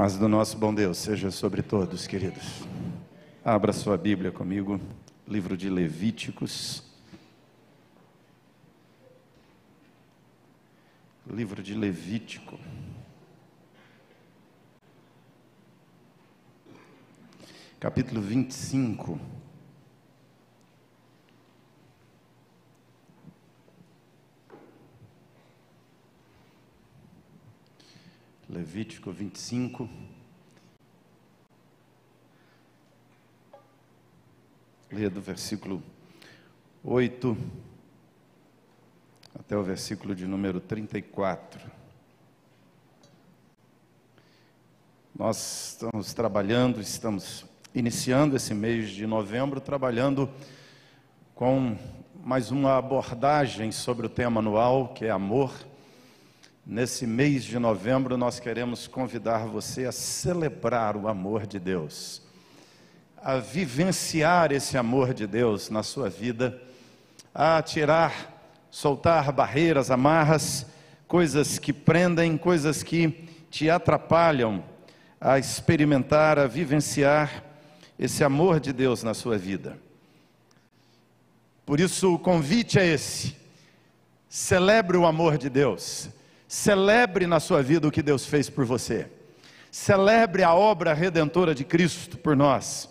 Paz do nosso bom Deus seja sobre todos, queridos. Abra sua Bíblia comigo, livro de Levíticos. Livro de Levítico. Capítulo 25. Levítico 25. Leia do versículo 8 até o versículo de número 34. Nós estamos trabalhando, estamos iniciando esse mês de novembro, trabalhando com mais uma abordagem sobre o tema anual, que é amor Nesse mês de novembro, nós queremos convidar você a celebrar o amor de Deus, a vivenciar esse amor de Deus na sua vida, a tirar, soltar barreiras, amarras, coisas que prendem, coisas que te atrapalham a experimentar, a vivenciar esse amor de Deus na sua vida. Por isso, o convite é esse: celebre o amor de Deus Celebre na sua vida o que Deus fez por você. Celebre a obra redentora de Cristo por nós.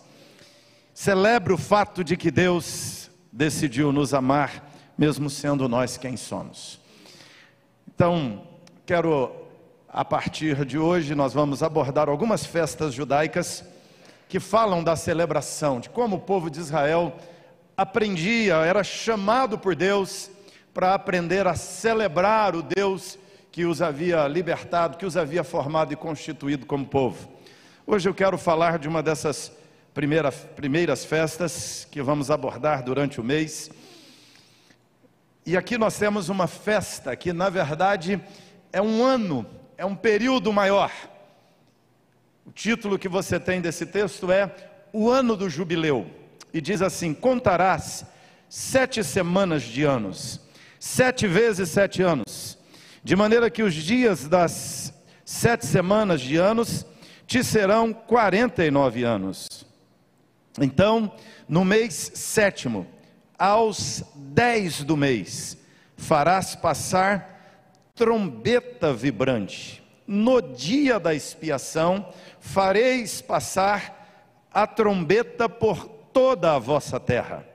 Celebre o fato de que Deus decidiu nos amar, mesmo sendo nós quem somos. Então, quero, a partir de hoje, nós vamos abordar algumas festas judaicas que falam da celebração, de como o povo de Israel aprendia, era chamado por Deus para aprender a celebrar o Deus que os havia libertado, que os havia formado e constituído como povo. Hoje eu quero falar de uma dessas primeira, primeiras festas que vamos abordar durante o mês. E aqui nós temos uma festa que, na verdade, é um ano, é um período maior. O título que você tem desse texto é O Ano do Jubileu. E diz assim: Contarás sete semanas de anos, sete vezes sete anos de maneira que os dias das sete semanas de anos te serão quarenta e nove anos. Então, no mês sétimo, aos dez do mês, farás passar trombeta vibrante. No dia da expiação, fareis passar a trombeta por toda a vossa terra.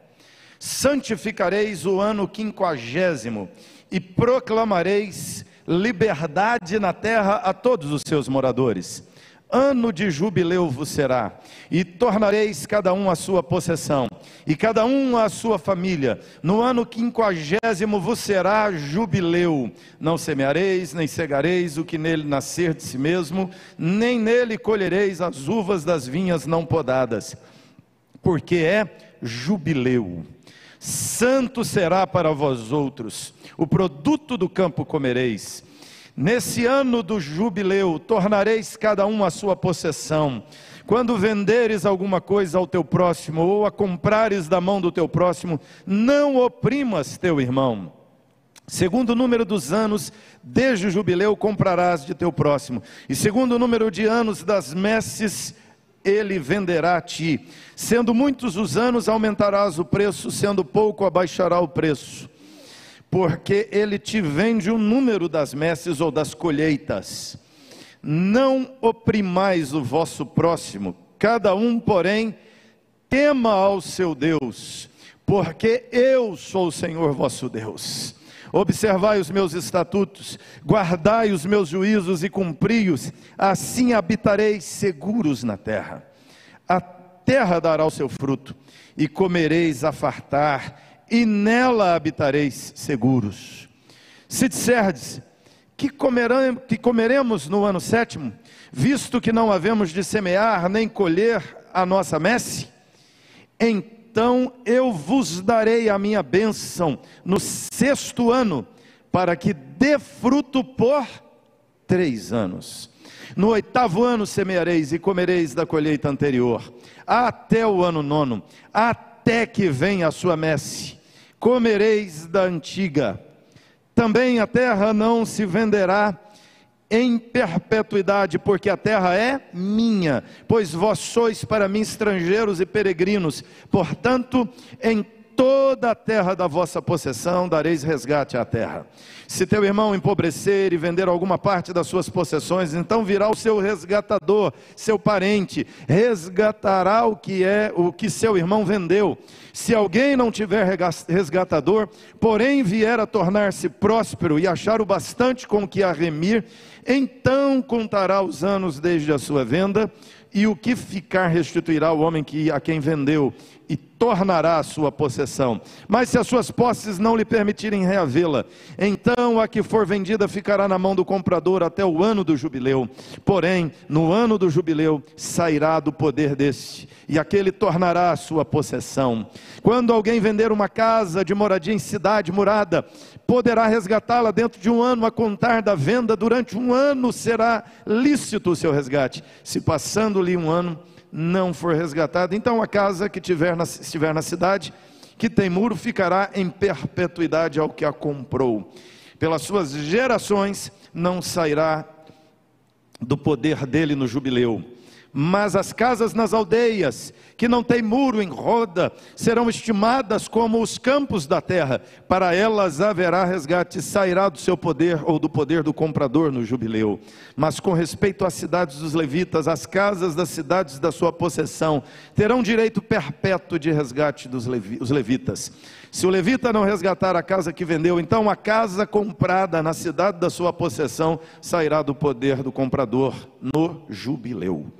Santificareis o ano quinquagésimo e proclamareis liberdade na terra a todos os seus moradores. Ano de jubileu vos será, e tornareis cada um a sua possessão, e cada um a sua família. No ano quinquagésimo vos será jubileu. Não semeareis, nem cegareis o que nele nascer de si mesmo, nem nele colhereis as uvas das vinhas não podadas, porque é jubileu. Santo será para vós outros, o produto do campo comereis. Nesse ano do jubileu, tornareis cada um a sua possessão. Quando venderes alguma coisa ao teu próximo, ou a comprares da mão do teu próximo, não oprimas teu irmão. Segundo o número dos anos, desde o jubileu comprarás de teu próximo. E segundo o número de anos das messes, ele venderá a ti. Sendo muitos os anos, aumentarás o preço, sendo pouco, abaixará o preço. Porque ele te vende o número das messes ou das colheitas. Não oprimais o vosso próximo, cada um, porém, tema ao seu Deus, porque eu sou o Senhor vosso Deus Observai os meus estatutos, guardai os meus juízos e cumpri-os, assim habitareis seguros na terra. A terra dará o seu fruto, e comereis a fartar, e nela habitareis seguros. Se disserdes que, que comeremos no ano sétimo, visto que não havemos de semear nem colher a nossa messe, então então eu vos darei a minha bênção no sexto ano, para que dê fruto por três anos. No oitavo ano semeareis e comereis da colheita anterior, até o ano nono, até que venha a sua messe, comereis da antiga. Também a terra não se venderá em perpetuidade, porque a terra é minha, pois vós sois para mim estrangeiros e peregrinos. Portanto, em toda a terra da vossa possessão dareis resgate à terra. Se teu irmão empobrecer e vender alguma parte das suas possessões, então virá o seu resgatador, seu parente, resgatará o que é o que seu irmão vendeu. Se alguém não tiver resgatador, porém vier a tornar-se próspero e achar o bastante com que a remir, então contará os anos desde a sua venda, e o que ficar restituirá o homem que a quem vendeu e tornará a sua possessão. Mas se as suas posses não lhe permitirem reavê-la, então a que for vendida ficará na mão do comprador até o ano do jubileu. Porém, no ano do jubileu sairá do poder deste, e aquele tornará a sua possessão. Quando alguém vender uma casa de moradia em cidade murada, poderá resgatá-la dentro de um ano a contar da venda, durante um ano será lícito o seu resgate. Se passando-lhe um ano, não for resgatado, então a casa que tiver na, estiver na cidade, que tem muro, ficará em perpetuidade ao que a comprou. Pelas suas gerações não sairá do poder dele no jubileu mas as casas nas aldeias, que não têm muro em roda, serão estimadas como os campos da terra. Para elas haverá resgate, sairá do seu poder ou do poder do comprador no jubileu. Mas com respeito às cidades dos levitas, as casas das cidades da sua possessão, terão direito perpétuo de resgate dos levi levitas. Se o levita não resgatar a casa que vendeu, então a casa comprada na cidade da sua possessão sairá do poder do comprador no jubileu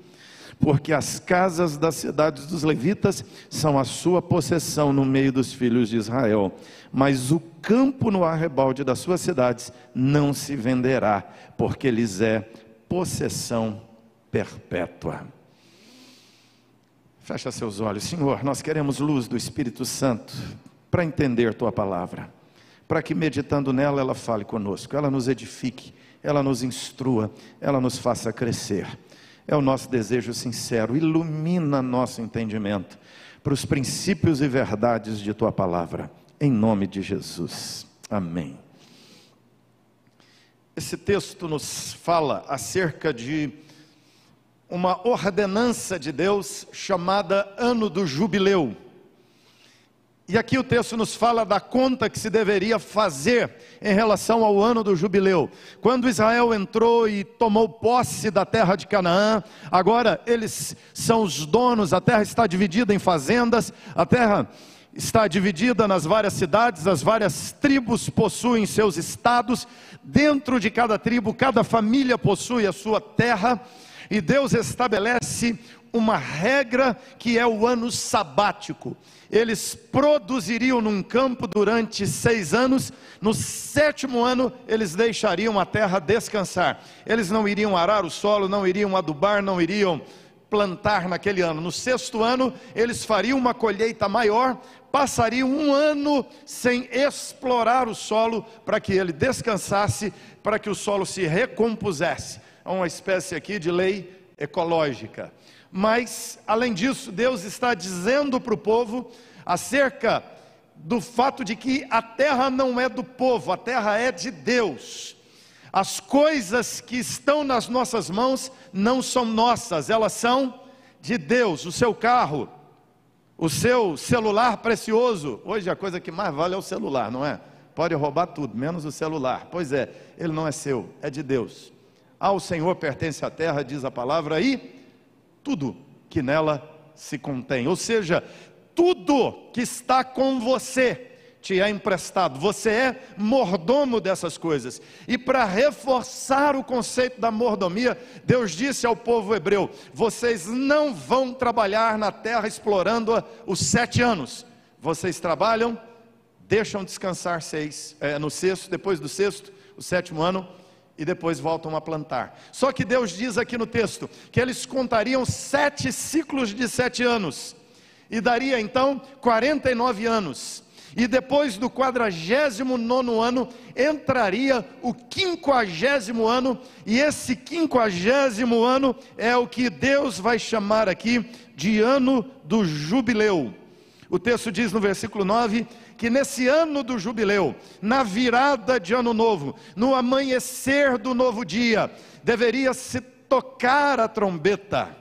porque as casas das cidades dos levitas são a sua possessão no meio dos filhos de Israel, mas o campo no arrebalde das suas cidades não se venderá, porque lhes é possessão perpétua. Fecha seus olhos, Senhor, nós queremos luz do Espírito Santo para entender tua palavra, para que meditando nela ela fale conosco, ela nos edifique, ela nos instrua, ela nos faça crescer. É o nosso desejo sincero. Ilumina nosso entendimento para os princípios e verdades de tua palavra. Em nome de Jesus. Amém. Esse texto nos fala acerca de uma ordenança de Deus chamada Ano do Jubileu. E aqui o texto nos fala da conta que se deveria fazer em relação ao ano do jubileu. Quando Israel entrou e tomou posse da terra de Canaã, agora eles são os donos, a terra está dividida em fazendas, a terra está dividida nas várias cidades, as várias tribos possuem seus estados, dentro de cada tribo, cada família possui a sua terra, e Deus estabelece uma regra que é o ano sabático eles produziriam num campo durante seis anos, no sétimo ano eles deixariam a terra descansar. Eles não iriam arar o solo, não iriam adubar, não iriam plantar naquele ano. No sexto ano, eles fariam uma colheita maior, passariam um ano sem explorar o solo para que ele descansasse, para que o solo se recompusesse. É uma espécie aqui de lei ecológica. Mas, além disso, Deus está dizendo para o povo acerca do fato de que a terra não é do povo, a terra é de Deus. As coisas que estão nas nossas mãos não são nossas, elas são de Deus. O seu carro, o seu celular precioso, hoje a coisa que mais vale é o celular, não é? Pode roubar tudo, menos o celular. Pois é, ele não é seu, é de Deus. Ao Senhor pertence a terra, diz a palavra, e tudo que nela se contém. Ou seja, tudo que está com você te é emprestado, você é mordomo dessas coisas. E para reforçar o conceito da mordomia, Deus disse ao povo hebreu: vocês não vão trabalhar na terra explorando-a os sete anos, vocês trabalham, deixam descansar seis, é, no sexto, depois do sexto, o sétimo ano e depois voltam a plantar. Só que Deus diz aqui no texto que eles contariam sete ciclos de sete anos, e daria então 49 anos. E depois do quadragésimo nono ano, entraria o quinquagésimo ano, e esse quinquagésimo ano é o que Deus vai chamar aqui de ano do jubileu. O texto diz no versículo 9 que nesse ano do jubileu, na virada de ano novo, no amanhecer do novo dia, deveria se tocar a trombeta,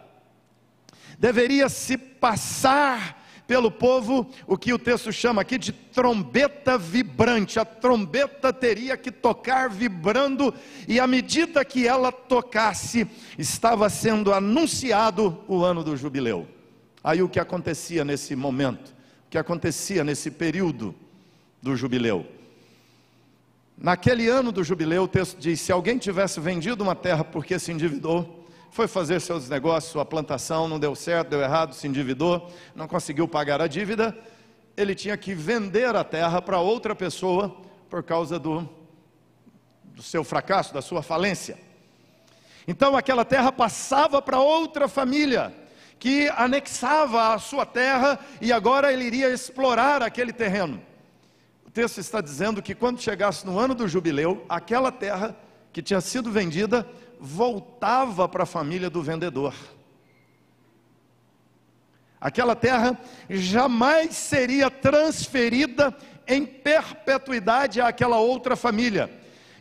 deveria se passar pelo povo o que o texto chama aqui de trombeta vibrante. A trombeta teria que tocar vibrando, e à medida que ela tocasse, estava sendo anunciado o ano do jubileu. Aí o que acontecia nesse momento? Que acontecia nesse período do jubileu? Naquele ano do jubileu, o texto diz: se alguém tivesse vendido uma terra porque se endividou, foi fazer seus negócios, sua plantação, não deu certo, deu errado, se endividou, não conseguiu pagar a dívida, ele tinha que vender a terra para outra pessoa por causa do, do seu fracasso, da sua falência. Então aquela terra passava para outra família que anexava a sua terra e agora ele iria explorar aquele terreno. O texto está dizendo que quando chegasse no ano do jubileu, aquela terra que tinha sido vendida voltava para a família do vendedor. Aquela terra jamais seria transferida em perpetuidade àquela outra família.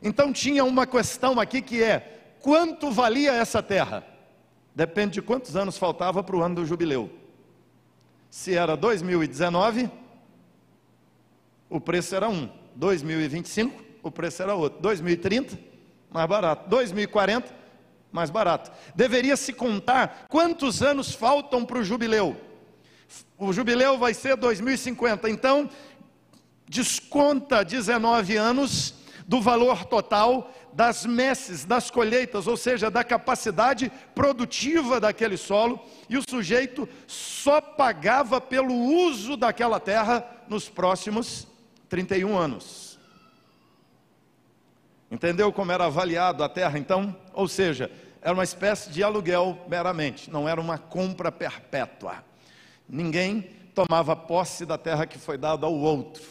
Então tinha uma questão aqui que é: quanto valia essa terra? Depende de quantos anos faltava para o ano do jubileu. Se era 2019, o preço era um. 2025, o preço era outro. 2030, mais barato. 2040, mais barato. Deveria se contar quantos anos faltam para o jubileu. O jubileu vai ser 2050, então desconta 19 anos do valor total das messes, das colheitas, ou seja, da capacidade produtiva daquele solo, e o sujeito só pagava pelo uso daquela terra nos próximos 31 anos. Entendeu como era avaliado a terra então? Ou seja, era uma espécie de aluguel meramente, não era uma compra perpétua. Ninguém tomava posse da terra que foi dada ao outro.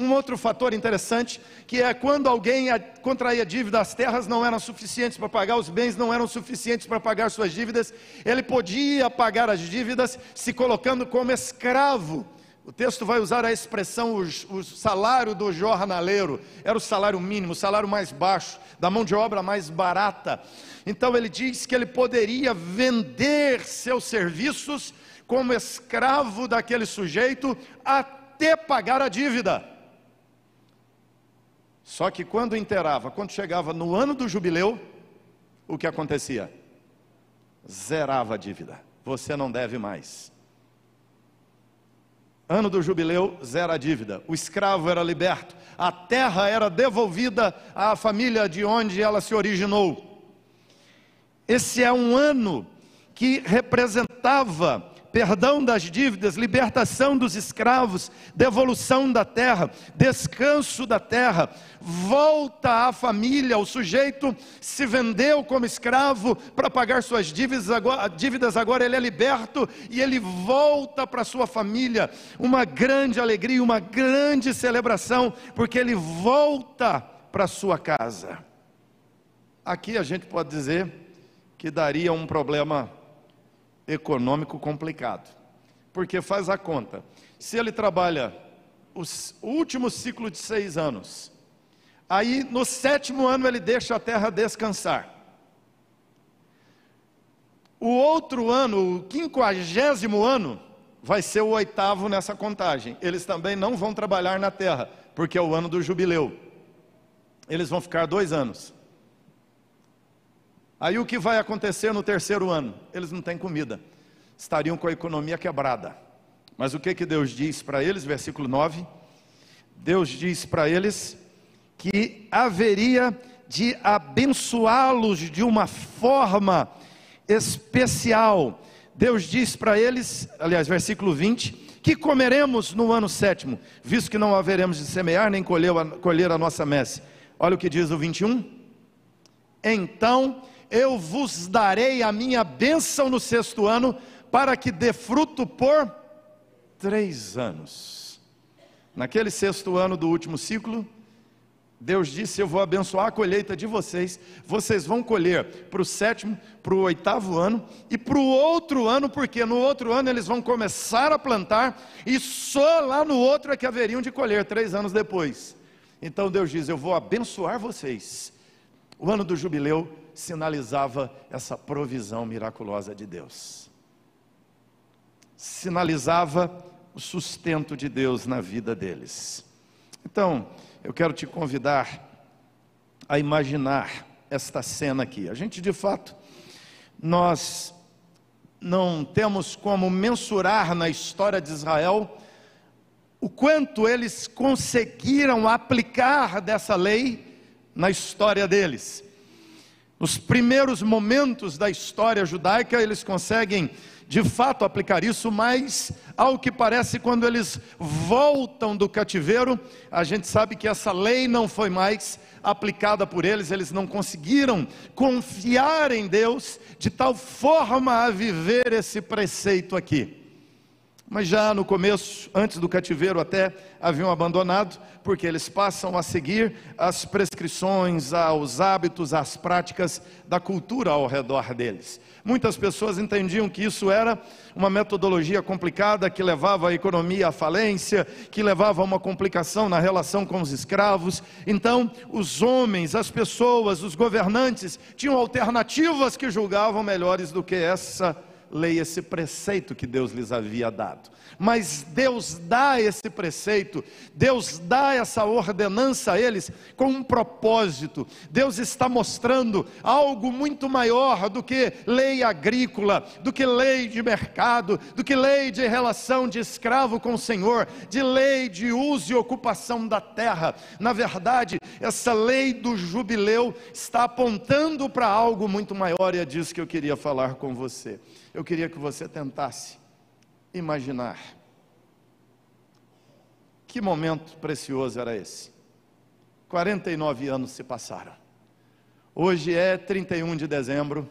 Um outro fator interessante, que é quando alguém contraía dívida, as terras não eram suficientes para pagar, os bens não eram suficientes para pagar suas dívidas, ele podia pagar as dívidas se colocando como escravo o texto vai usar a expressão o, salário do jornaleiro, era o salário mínimo, o salário mais baixo, da mão de obra mais barata. Então ele diz que ele poderia vender seus serviços como escravo daquele sujeito até pagar a dívida. Só que quando inteirava, quando chegava no ano do jubileu, o que acontecia? Zerava a dívida. Você não deve mais. Ano do jubileu, zero a dívida. O escravo era liberto. A terra era devolvida à família de onde ela se originou. Esse é um ano que representava perdão das dívidas, libertação dos escravos, devolução da terra, descanso da terra, volta à família. O sujeito se vendeu como escravo para pagar suas dívidas agora, dívidas, agora ele é liberto e ele volta para sua família. Uma grande alegria, uma grande celebração, porque ele volta para sua casa. Aqui a gente pode dizer que daria um problema econômico complicado. Porque faz a conta. Se ele trabalha o último ciclo de seis anos, aí no sétimo ano ele deixa a terra descansar. O outro ano, o quinquagésimo ano, vai ser o oitavo nessa contagem. Eles também não vão trabalhar na terra, porque é o ano do jubileu. Eles vão ficar dois anos. Aí o que vai acontecer no terceiro ano? Eles não têm comida, estariam com a economia quebrada. Mas o que, que Deus diz para eles? Versículo 9: Deus diz para eles que haveria de abençoá-los de uma forma especial. Deus diz para eles, aliás, versículo 20: que comeremos no ano sétimo, visto que não haveremos de semear nem colher a, colher a nossa messe. Olha o que diz o 21. Então eu vos darei a minha bênção no sexto ano, para que dê fruto por três anos. Naquele sexto ano do último ciclo, Deus disse: Eu vou abençoar a colheita de vocês. Vocês vão colher para o sétimo, para o oitavo ano e para o outro ano, porque no outro ano eles vão começar a plantar e só lá no outro é que haveriam de colher, três anos depois. Então Deus diz: Eu vou abençoar vocês. O ano do jubileu sinalizava essa provisão miraculosa de Deus, sinalizava o sustento de Deus na vida deles. Então, eu quero te convidar a imaginar esta cena aqui. A gente, de fato, nós não temos como mensurar na história de Israel o quanto eles conseguiram aplicar dessa lei na história deles. Nos primeiros momentos da história judaica, eles conseguem de fato aplicar isso, mas ao que parece, quando eles voltam do cativeiro, a gente sabe que essa lei não foi mais aplicada por eles, eles não conseguiram confiar em Deus de tal forma a viver esse preceito aqui. Mas já no começo, antes do cativeiro, até haviam abandonado, porque eles passam a seguir as prescrições, aos hábitos, às práticas da cultura ao redor deles. Muitas pessoas entendiam que isso era uma metodologia complicada que levava a economia à falência, que levava a uma complicação na relação com os escravos. Então, os homens, as pessoas, os governantes tinham alternativas que julgavam melhores do que essa lei, esse preceito que Deus lhes havia dado. Mas Deus dá esse preceito, Deus dá essa ordenança a eles com um propósito. Deus está mostrando algo muito maior do que lei agrícola, do que lei de mercado, do que lei de relação de escravo com o Senhor, de lei de uso e ocupação da terra. Na verdade, essa lei do jubileu está apontando para algo muito maior e é disso que eu queria falar com você. Eu queria que você tentasse imaginar que momento precioso era esse. 49 anos se passaram. Hoje é 31 de dezembro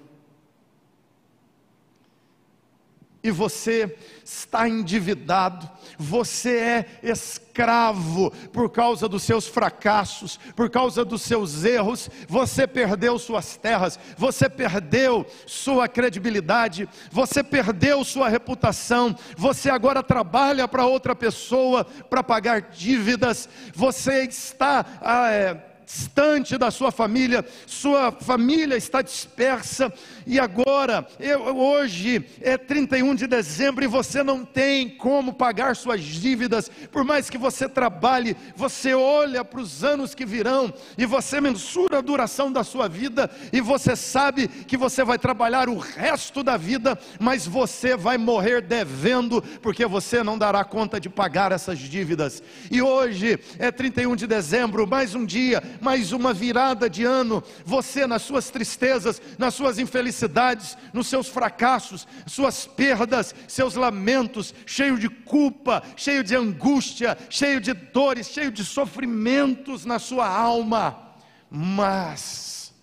e você está endividado, você é escravo por causa dos seus fracassos, por causa dos seus erros, você perdeu suas terras, você perdeu sua credibilidade, você perdeu sua reputação, você agora trabalha para outra pessoa para pagar dívidas, você está. Ah, é, distante da sua família, sua família está dispersa, e agora, eu, hoje é 31 de dezembro e você não tem como pagar suas dívidas, por mais que você trabalhe, você olha para os anos que virão e você mensura a duração da sua vida e você sabe que você vai trabalhar o resto da vida, mas você vai morrer devendo, porque você não dará conta de pagar essas dívidas. E hoje é 31 de dezembro, mais um dia, mais uma virada de ano, você nas suas tristezas, nas suas infelicidades, infelicidades, nos seus fracassos, suas perdas, seus lamentos, cheio de culpa, cheio de angústia, cheio de dores, cheio de sofrimentos na sua alma. Mas,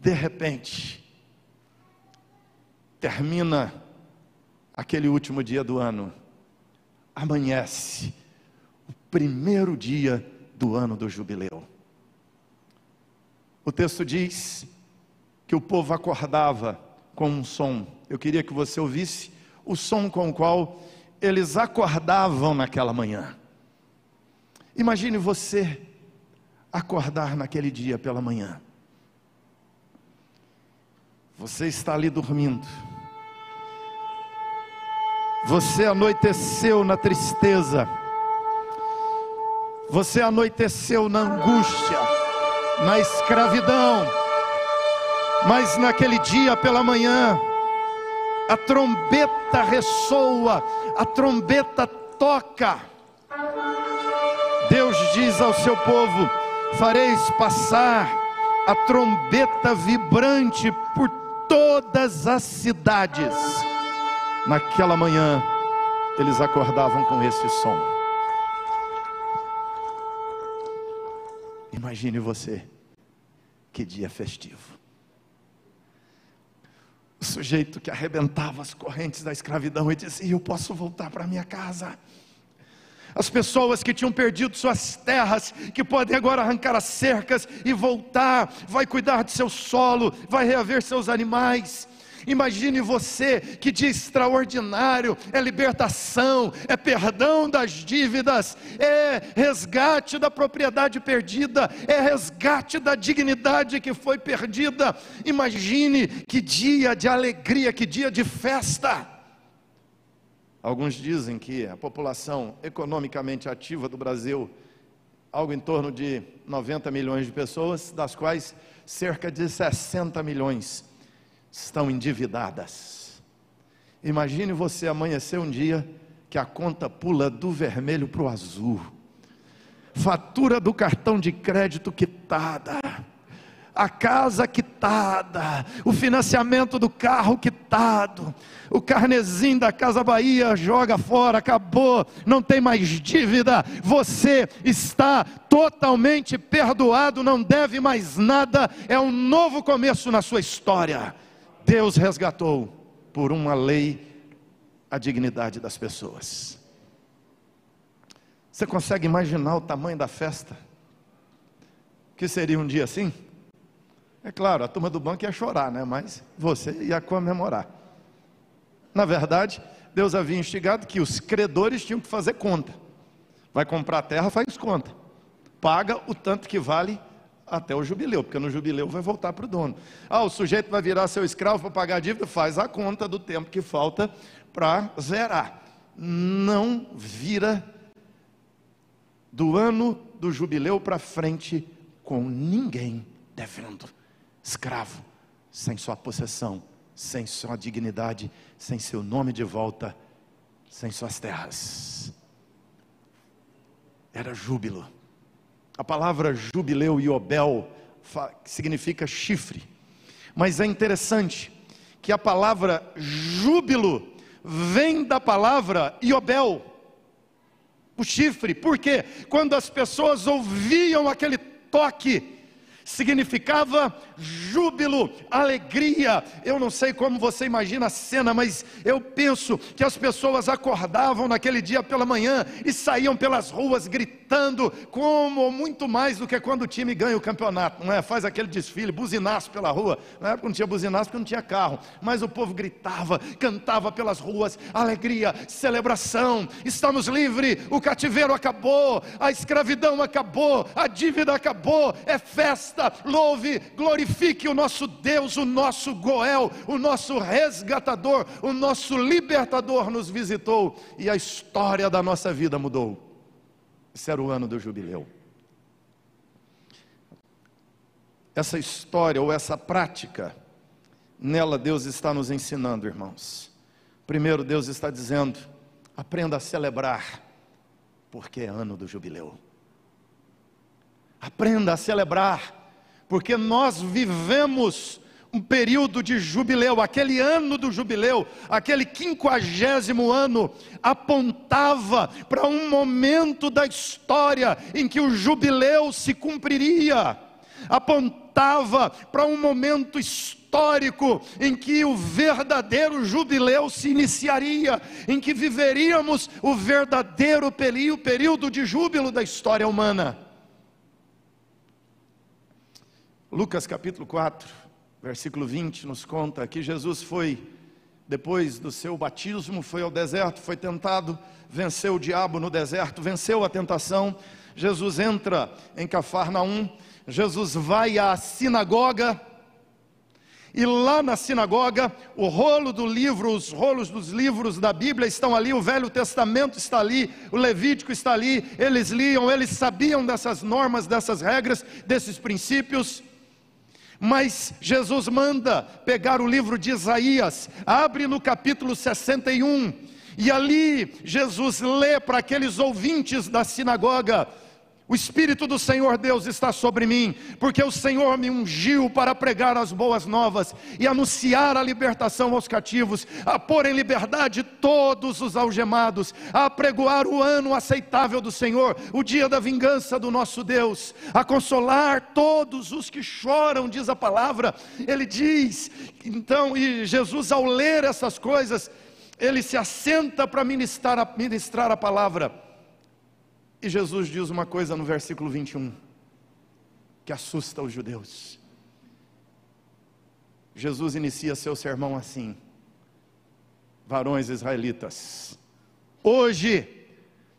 de repente, termina aquele último dia do ano, amanhece o primeiro dia do ano do jubileu. O texto diz que o povo acordava com um som. Eu queria que você ouvisse o som com o qual eles acordavam naquela manhã. Imagine você acordar naquele dia pela manhã. Você está ali dormindo. Você anoiteceu na tristeza. Você anoiteceu na angústia, na escravidão mas naquele dia pela manhã, a trombeta ressoa, a trombeta toca. Deus diz ao seu povo: fareis passar a trombeta vibrante por todas as cidades. Naquela manhã, eles acordavam com esse som. Imagine você, que dia festivo o sujeito que arrebentava as correntes da escravidão e dizia: Eu posso voltar para minha casa. as pessoas que tinham perdido suas terras, que podem agora arrancar as cercas e voltar, vai cuidar de seu solo, vai reaver seus animais. Imagine você que dia extraordinário é libertação, é perdão das dívidas, é resgate da propriedade perdida, é resgate da dignidade que foi perdida. Imagine que dia de alegria, que dia de festa. Alguns dizem que a população economicamente ativa do Brasil, algo em torno de 90 milhões de pessoas, das quais cerca de 60 milhões estão endividadas. Imagine você amanhecer um dia que a conta pula do vermelho para o azul, fatura do cartão de crédito quitada, a casa quitada, o financiamento do carro quitado, o carnezinho da Casa Bahia joga fora, acabou, não tem mais dívida, você está totalmente perdoado, não deve mais nada, é um novo começo na sua história. Deus resgatou por uma lei a dignidade das pessoas. Você consegue imaginar o tamanho da festa? Que seria um dia assim? É claro, a turma do banco ia chorar, né? Mas você ia comemorar. Na verdade, Deus havia instigado que os credores tinham que fazer conta. Vai comprar terra, faz conta. Paga o tanto que vale até o jubileu, porque no jubileu vai voltar para o dono. Ah, o sujeito vai virar seu escravo para pagar a dívida, faz a conta do tempo que falta para zerar. Não vira do ano do jubileu para frente com ninguém devendo. Escravo, sem sua possessão, sem sua dignidade, sem seu nome de volta, sem suas terras. Era júbilo. A palavra jubileu e obel significa chifre. Mas é interessante que a palavra júbilo vem da palavra iobel, o chifre. Por quê? Quando as pessoas ouviam aquele toque, significava júbilo, alegria. Eu não sei como você imagina a cena, mas eu penso que as pessoas acordavam naquele dia pela manhã e saíam pelas ruas gritando, como muito mais do que quando o time ganha o campeonato, não é? Faz aquele desfile, buzinaço pela rua. Na época não tinha buzinaço porque não tinha carro, mas o povo gritava, cantava pelas ruas, alegria, celebração. Estamos livres, o cativeiro acabou, a escravidão acabou, a dívida acabou, é festa festa, louve, glorifique o nosso Deus, o nosso Goel, o nosso resgatador, o nosso libertador nos visitou e a história da nossa vida mudou. Esse era o ano do jubileu. Essa história ou essa prática, nela Deus está nos ensinando, irmãos. Primeiro, Deus está dizendo: aprenda a celebrar, porque é ano do jubileu. Aprenda a celebrar, porque nós vivemos um período de jubileu, aquele ano do jubileu, aquele quinquagésimo ano, apontava para um momento da história em que o jubileu se cumpriria, apontava para um momento histórico em que o verdadeiro jubileu se iniciaria, em que viveríamos o verdadeiro período de júbilo da história humana. Lucas capítulo 4, versículo 20 nos conta que Jesus foi, depois do seu batismo, foi ao deserto, foi tentado, venceu o diabo no deserto, venceu a tentação. Jesus entra em Cafarnaum, Jesus vai à sinagoga, e lá na sinagoga, o rolo do livro, os rolos dos livros da Bíblia estão ali, o Velho Testamento está ali, o Levítico está ali, eles liam, eles sabiam dessas normas, dessas regras, desses princípios. Mas Jesus manda pegar o livro de Isaías, abre no capítulo 61, e ali Jesus lê para aqueles ouvintes da sinagoga o Espírito do Senhor Deus está sobre mim, porque o Senhor me ungiu para pregar as boas novas e anunciar a libertação aos cativos, a pôr em liberdade todos os algemados, a pregoar o ano aceitável do Senhor, o dia da vingança do nosso Deus, a consolar todos os que choram, diz a palavra. Ele diz, então, e Jesus, ao ler essas coisas, ele se assenta para ministrar, ministrar a palavra. E Jesus diz uma coisa no versículo 21 que assusta os judeus. Jesus inicia seu sermão assim: Varões israelitas, hoje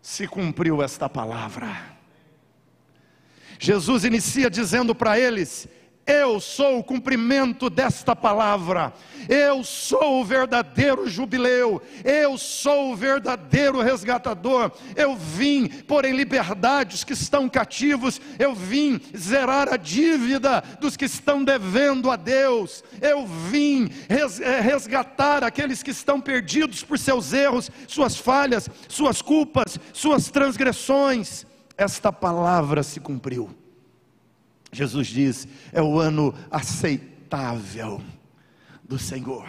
se cumpriu esta palavra. Jesus inicia dizendo para eles: eu sou o cumprimento desta palavra, eu sou o verdadeiro jubileu, eu sou o verdadeiro resgatador. Eu vim pôr em liberdade os que estão cativos, eu vim zerar a dívida dos que estão devendo a Deus, eu vim eh, resgatar aqueles que estão perdidos por seus erros, suas falhas, suas culpas, suas transgressões. Esta palavra se cumpriu. Jesus diz: é o ano aceitável do Senhor.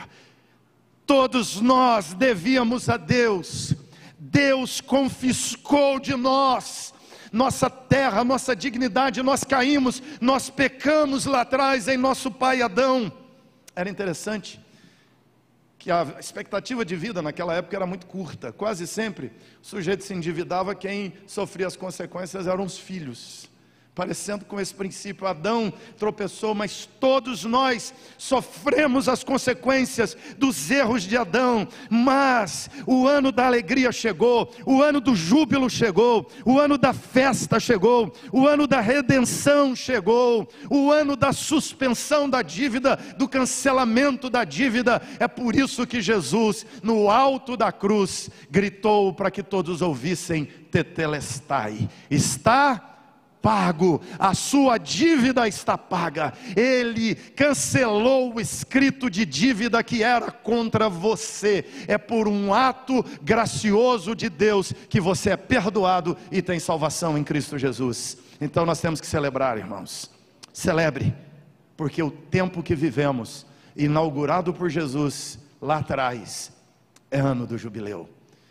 Todos nós devíamos a Deus, Deus confiscou de nós nossa terra, nossa dignidade, nós caímos, nós pecamos lá atrás em nosso pai Adão. Era interessante que a expectativa de vida naquela época era muito curta, quase sempre o sujeito se endividava, quem sofria as consequências eram os filhos parecendo com esse princípio. Adão tropeçou, mas todos nós sofremos as consequências dos erros de Adão. Mas o ano da alegria chegou, o ano do júbilo chegou, o ano da festa chegou, o ano da redenção chegou, o ano da suspensão da dívida, do cancelamento da dívida. É por isso que Jesus, no alto da cruz, gritou para que todos ouvissem: Tetelestai, está pago, a sua dívida está paga. Ele cancelou o escrito de dívida que era contra você. É por um ato gracioso de Deus que você é perdoado e tem salvação em Cristo Jesus. Então nós temos que celebrar, irmãos. Celebre, porque o tempo que vivemos, inaugurado por Jesus lá atrás, é ano do jubileu.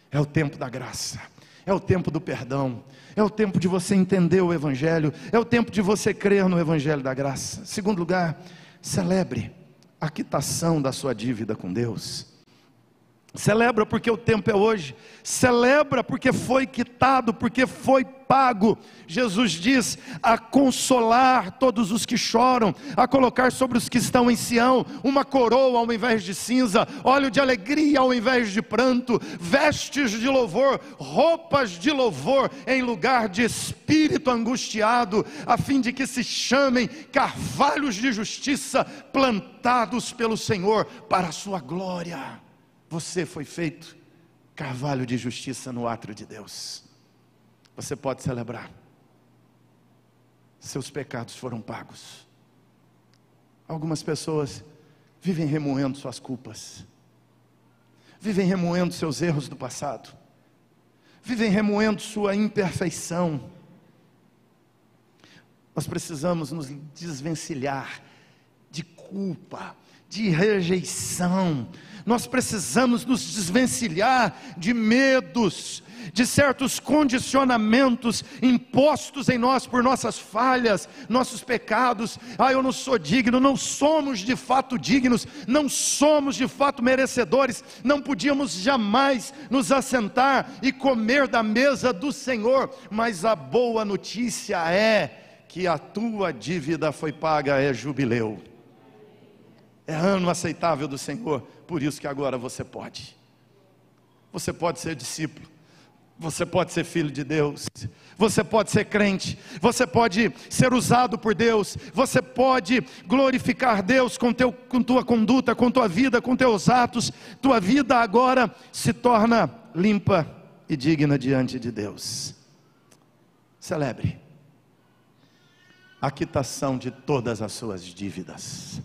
É o tempo da graça é o tempo do perdão, é o tempo de você entender o Evangelho, é o tempo de você crer no Evangelho da graça. Segundo lugar, celebre a quitação da sua dívida com Deus. Celebra porque o tempo é hoje. Celebra porque foi quitado, porque foi pago. Jesus diz: a consolar todos os que choram, a colocar sobre os que estão em Sião uma coroa ao invés de cinza, óleo de alegria ao invés de pranto, vestes de louvor, roupas de louvor em lugar de espírito angustiado, a fim de que se chamem carvalhos de justiça plantados pelo Senhor para a sua glória. Você foi feito carvalho de justiça no átrio de Deus. Você pode celebrar. Seus pecados foram pagos. Algumas pessoas vivem remoendo suas culpas, vivem remoendo seus erros do passado, vivem remoendo sua imperfeição. Nós precisamos nos desvencilhar de culpa, de rejeição, nós precisamos nos desvencilhar de medos, de certos condicionamentos impostos em nós por nossas falhas, nossos pecados. Ah, eu não sou digno, não somos de fato dignos, não somos de fato merecedores, não podíamos jamais nos assentar e comer da mesa do Senhor, mas a boa notícia é que a tua dívida foi paga, é jubileu. É ano aceitável do Senhor por isso que agora você pode. Você pode ser discípulo. Você pode ser filho de Deus, você pode ser crente, você pode ser usado por Deus, você pode glorificar Deus com, teu, com tua conduta, com tua vida, com teus atos. Tua vida agora se torna limpa e digna diante de Deus. Celebre a quitação de todas as suas dívidas.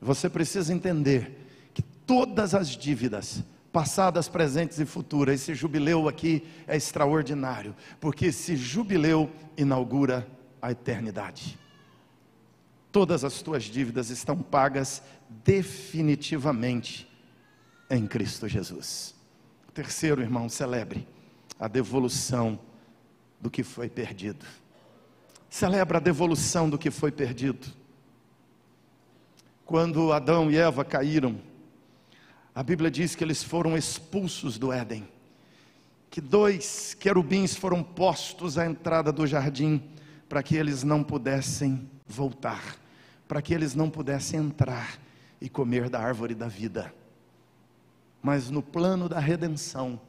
Você precisa entender que todas as dívidas, passadas, presentes e futuras, esse jubileu aqui é extraordinário, porque esse jubileu inaugura a eternidade. Todas as tuas dívidas estão pagas definitivamente em Cristo Jesus. Terceiro, irmão, celebre a devolução do que foi perdido. Celebra a devolução do que foi perdido quando Adão e Eva caíram, a Bíblia diz que eles foram expulsos do Éden. que dois querubins foram postos à entrada do jardim para que eles não pudessem voltar, para que eles não pudessem entrar e comer da árvore da vida. Mas no plano da redenção,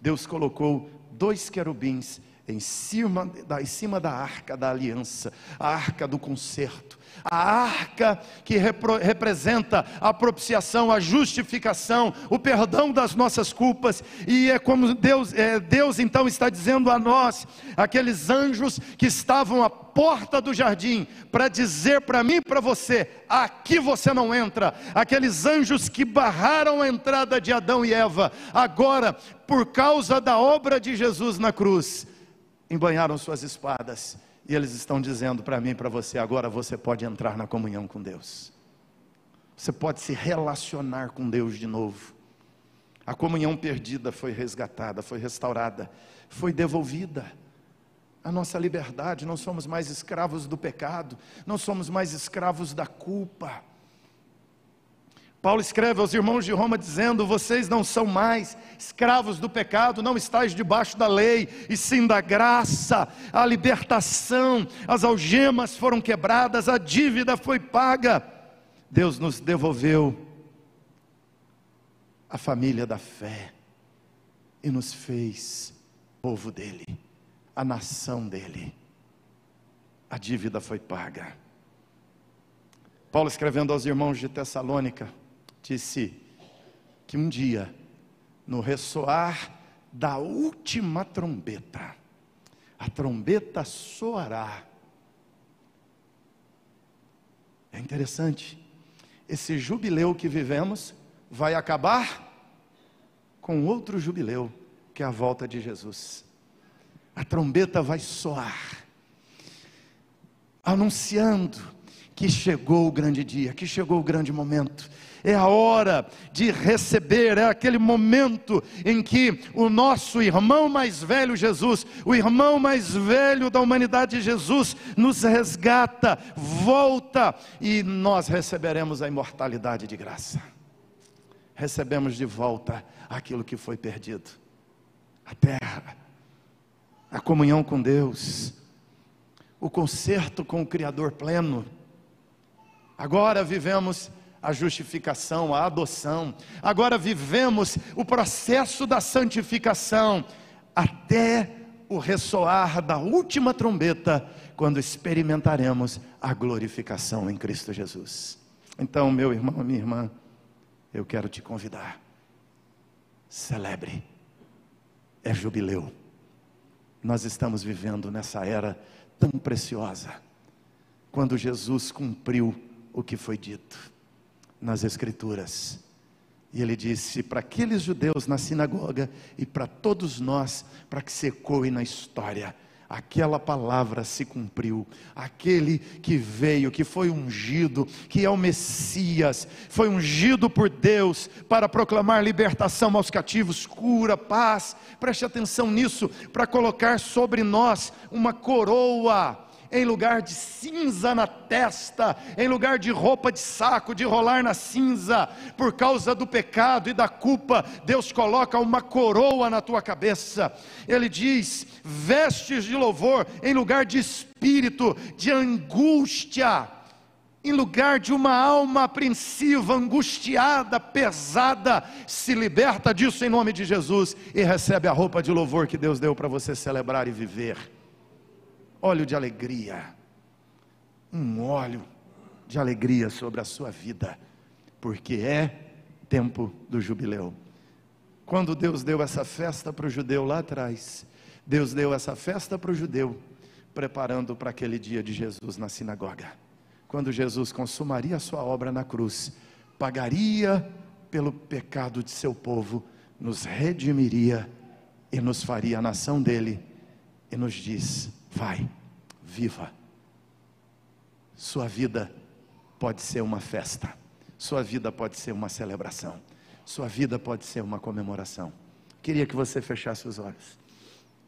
Deus colocou dois querubins em cima, da, em cima da arca da aliança, a arca do concerto, a arca que repro, representa a propiciação, a justificação, o perdão das nossas culpas, e é como Deus, é, Deus então está dizendo a nós, aqueles anjos que estavam à porta do jardim, para dizer para mim e para você: aqui você não entra, aqueles anjos que barraram a entrada de Adão e Eva, agora, por causa da obra de Jesus na cruz, embanharam suas espadas e eles estão dizendo para mim e para você: agora você pode entrar na comunhão com Deus, você pode se relacionar com Deus de novo. A comunhão perdida foi resgatada, foi restaurada, foi devolvida. A nossa liberdade, não somos mais escravos do pecado, não somos mais escravos da culpa. Paulo escreve aos irmãos de Roma dizendo: Vocês não são mais escravos do pecado, não estáis debaixo da lei, e sim da graça, a libertação, as algemas foram quebradas, a dívida foi paga. Deus nos devolveu a família da fé e nos fez povo dele, a nação dele. A dívida foi paga. Paulo escrevendo aos irmãos de Tessalônica, disse que um dia, no ressoar da última trombeta, a trombeta soará. É interessante, esse jubileu que vivemos vai acabar com outro jubileu, que é a volta de Jesus. A trombeta vai soar, anunciando que chegou o grande dia, que chegou o grande momento. É a hora de receber, é aquele momento em que o nosso irmão mais velho, Jesus, o irmão mais velho da humanidade, Jesus, nos resgata, volta e nós receberemos a imortalidade de graça. Recebemos de volta aquilo que foi perdido a terra, a comunhão com Deus, o concerto com o Criador pleno Agora vivemos a justificação, a adoção. Agora vivemos o processo da santificação até o ressoar da última trombeta, quando experimentaremos a glorificação em Cristo Jesus. Então, meu irmão, minha irmã, eu quero te convidar. Celebre. É jubileu. Nós estamos vivendo nessa era tão preciosa, quando Jesus cumpriu o que foi dito nas Escrituras. E ele disse para aqueles judeus na sinagoga e para todos nós, para que se ecoe na história, aquela palavra se cumpriu. Aquele que veio, que foi ungido, que é o Messias, foi ungido por Deus para proclamar libertação aos cativos, cura, paz. Preste atenção nisso, para colocar sobre nós uma coroa em lugar de cinza na testa, em lugar de roupa de saco, de rolar na cinza, por causa do pecado e da culpa, Deus coloca uma coroa na tua cabeça. Ele diz: vestes de louvor, em lugar de espírito, de angústia em lugar de uma alma apreensiva, angustiada, pesada, se liberta disso em nome de Jesus e recebe a roupa de louvor que Deus deu para você celebrar e viver óleo de alegria, um óleo de alegria sobre a sua vida, porque é tempo do jubileu. Quando Deus deu essa festa para o judeu lá atrás, Deus deu essa festa para o judeu, preparando para aquele dia de Jesus na sinagoga. Quando Jesus consumaria a sua obra na cruz, pagaria pelo pecado de seu povo, nos redimiria e nos faria a nação dele, e nos diz: Vai, viva. Sua vida pode ser uma festa, sua vida pode ser uma celebração, sua vida pode ser uma comemoração. Queria que você fechasse os olhos.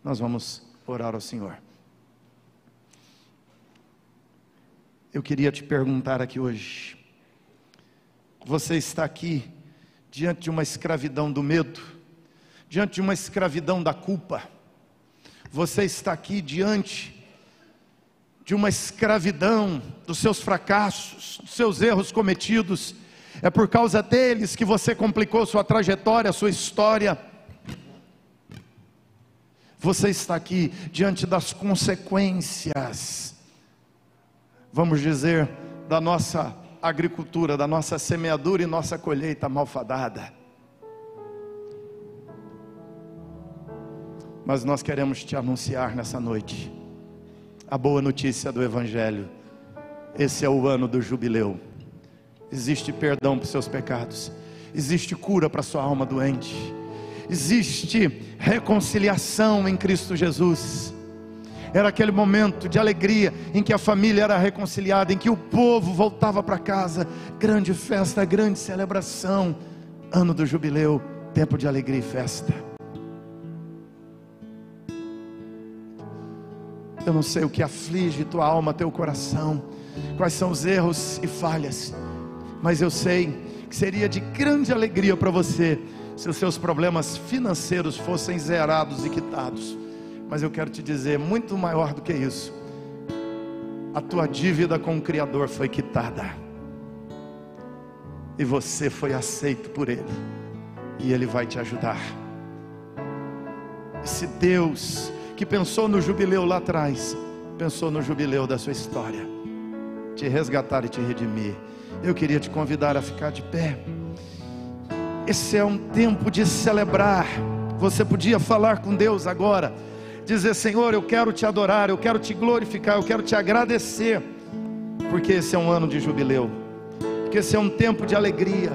Nós vamos orar ao Senhor. Eu queria te perguntar aqui hoje: você está aqui diante de uma escravidão do medo, diante de uma escravidão da culpa. Você está aqui diante de uma escravidão dos seus fracassos, dos seus erros cometidos. É por causa deles que você complicou sua trajetória, sua história. Você está aqui diante das consequências, vamos dizer, da nossa agricultura, da nossa semeadura e nossa colheita malfadada. Mas nós queremos te anunciar nessa noite a boa notícia do Evangelho. Esse é o ano do jubileu. Existe perdão para os seus pecados, existe cura para a sua alma doente, existe reconciliação em Cristo Jesus. Era aquele momento de alegria em que a família era reconciliada, em que o povo voltava para casa. Grande festa, grande celebração. Ano do jubileu, tempo de alegria e festa. Eu não sei o que aflige tua alma, teu coração, quais são os erros e falhas, mas eu sei que seria de grande alegria para você se os seus problemas financeiros fossem zerados e quitados. Mas eu quero te dizer, muito maior do que isso, a tua dívida com o Criador foi quitada, e você foi aceito por Ele, e Ele vai te ajudar. Esse Deus que pensou no jubileu lá atrás, pensou no jubileu da sua história, te resgatar e te redimir. Eu queria te convidar a ficar de pé. Esse é um tempo de celebrar. Você podia falar com Deus agora, dizer: Senhor, eu quero te adorar, eu quero te glorificar, eu quero te agradecer, porque esse é um ano de jubileu, porque esse é um tempo de alegria.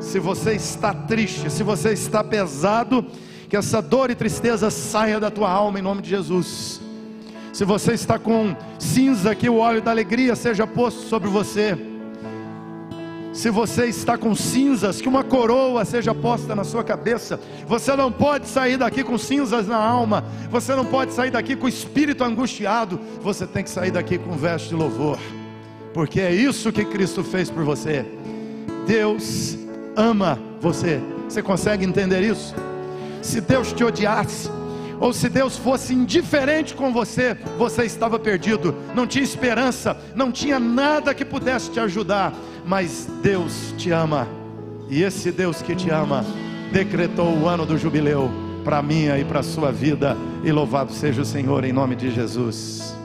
Se você está triste, se você está pesado, que essa dor e tristeza saia da tua alma em nome de Jesus. Se você está com cinza, que o óleo da alegria seja posto sobre você. Se você está com cinzas, que uma coroa seja posta na sua cabeça. Você não pode sair daqui com cinzas na alma. Você não pode sair daqui com o espírito angustiado. Você tem que sair daqui com veste de louvor. Porque é isso que Cristo fez por você. Deus ama você. Você consegue entender isso? Se Deus te odiasse, ou se Deus fosse indiferente com você, você estava perdido, não tinha esperança, não tinha nada que pudesse te ajudar, mas Deus te ama, e esse Deus que te ama, decretou o ano do jubileu para minha e para a sua vida, e louvado seja o Senhor em nome de Jesus.